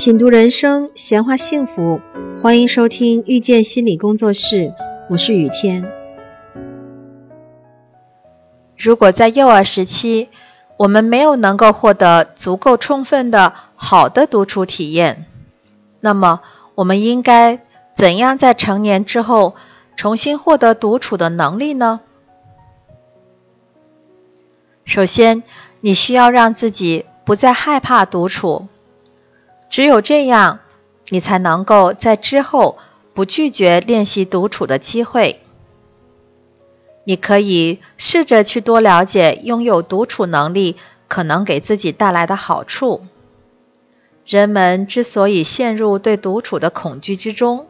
品读人生，闲话幸福，欢迎收听遇见心理工作室，我是雨天。如果在幼儿时期，我们没有能够获得足够充分的好的独处体验，那么我们应该怎样在成年之后重新获得独处的能力呢？首先，你需要让自己不再害怕独处。只有这样，你才能够在之后不拒绝练习独处的机会。你可以试着去多了解拥有独处能力可能给自己带来的好处。人们之所以陷入对独处的恐惧之中，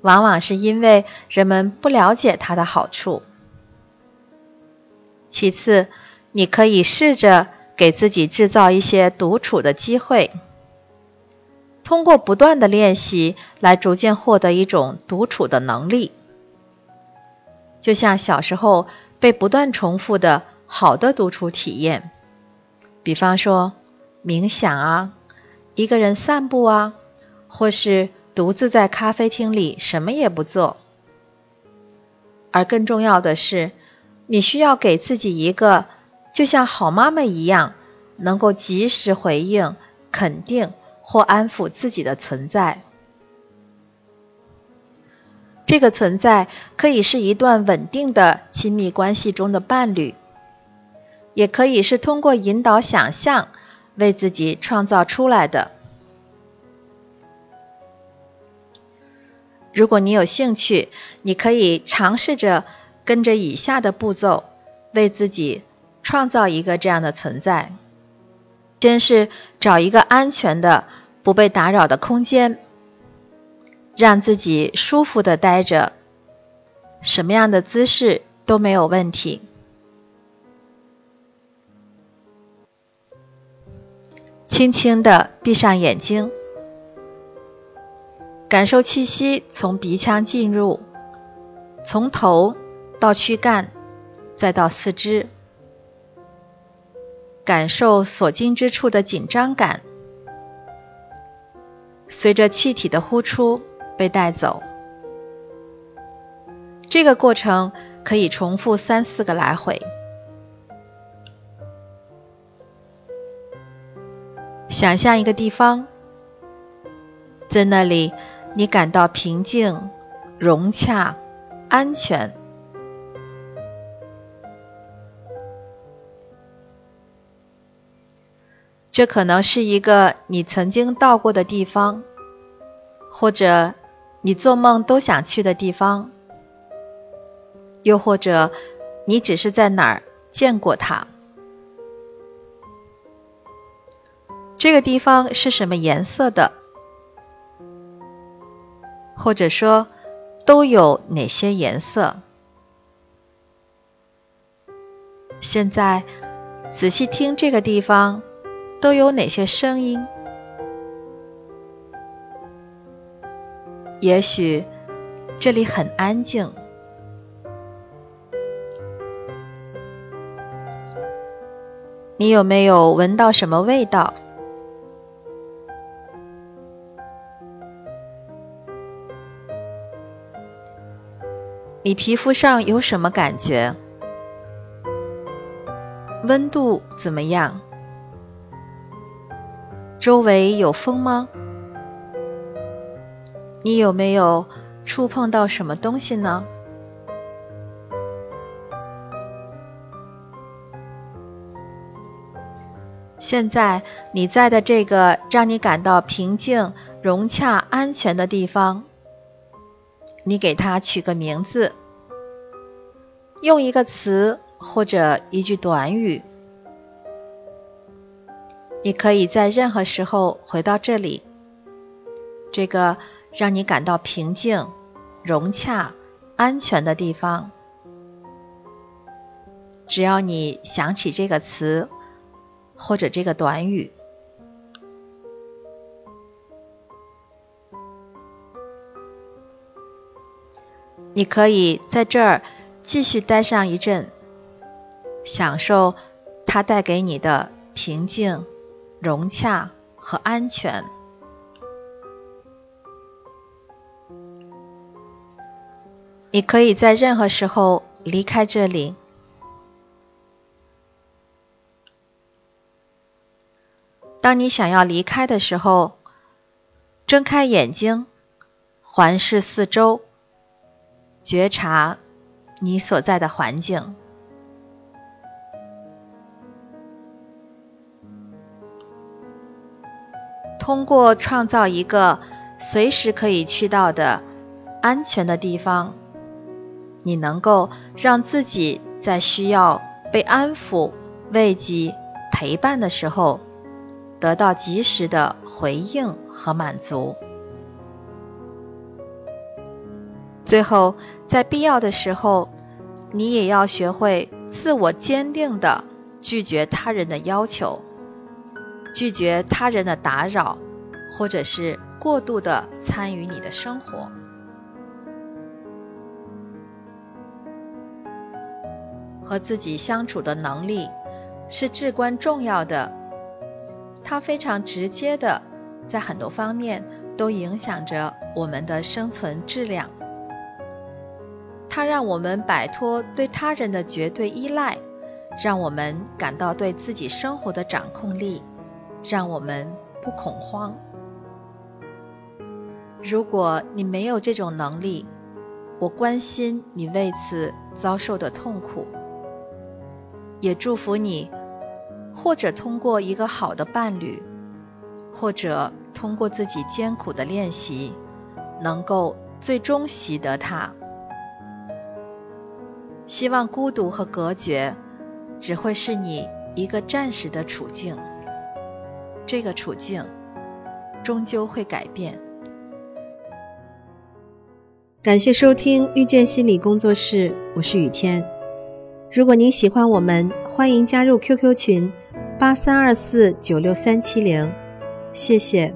往往是因为人们不了解它的好处。其次，你可以试着给自己制造一些独处的机会。通过不断的练习来逐渐获得一种独处的能力，就像小时候被不断重复的好的独处体验，比方说冥想啊，一个人散步啊，或是独自在咖啡厅里什么也不做。而更重要的是，你需要给自己一个就像好妈妈一样，能够及时回应、肯定。或安抚自己的存在，这个存在可以是一段稳定的亲密关系中的伴侣，也可以是通过引导想象为自己创造出来的。如果你有兴趣，你可以尝试着跟着以下的步骤，为自己创造一个这样的存在。先是找一个安全的、不被打扰的空间，让自己舒服的待着，什么样的姿势都没有问题。轻轻的闭上眼睛，感受气息从鼻腔进入，从头到躯干，再到四肢。感受所经之处的紧张感，随着气体的呼出被带走。这个过程可以重复三四个来回。想象一个地方，在那里你感到平静、融洽、安全。这可能是一个你曾经到过的地方，或者你做梦都想去的地方，又或者你只是在哪儿见过它。这个地方是什么颜色的？或者说都有哪些颜色？现在仔细听这个地方。都有哪些声音？也许这里很安静。你有没有闻到什么味道？你皮肤上有什么感觉？温度怎么样？周围有风吗？你有没有触碰到什么东西呢？现在你在的这个让你感到平静、融洽、安全的地方，你给它取个名字，用一个词或者一句短语。你可以在任何时候回到这里，这个让你感到平静、融洽、安全的地方。只要你想起这个词或者这个短语，你可以在这儿继续待上一阵，享受它带给你的平静。融洽和安全。你可以在任何时候离开这里。当你想要离开的时候睁开眼睛环视四周觉察你所在的环境。通过创造一个随时可以去到的安全的地方，你能够让自己在需要被安抚、慰藉、陪伴的时候。得到及时的回应和满足。最后，在必要的时候，你也要学会自我坚定的拒绝他人的要求，拒绝他人的打扰，或者是过度的参与你的生活。和自己相处的能力是至关重要的。它非常直接的，在很多方面都影响着我们的生存质量。它让我们摆脱对他人的绝对依赖，让我们感到对自己生活的掌控力，让我们不恐慌。如果你没有这种能力，我关心你为此遭受的痛苦，也祝福你。或者通过一个好的伴侣，或者通过自己艰苦的练习，能够最终习得它。希望孤独和隔绝只会是你一个暂时的处境，这个处境终究会改变。感谢收听遇见心理工作室，我是雨天。如果您喜欢我们，欢迎加入 QQ 群。八三二四九六三七零，谢谢。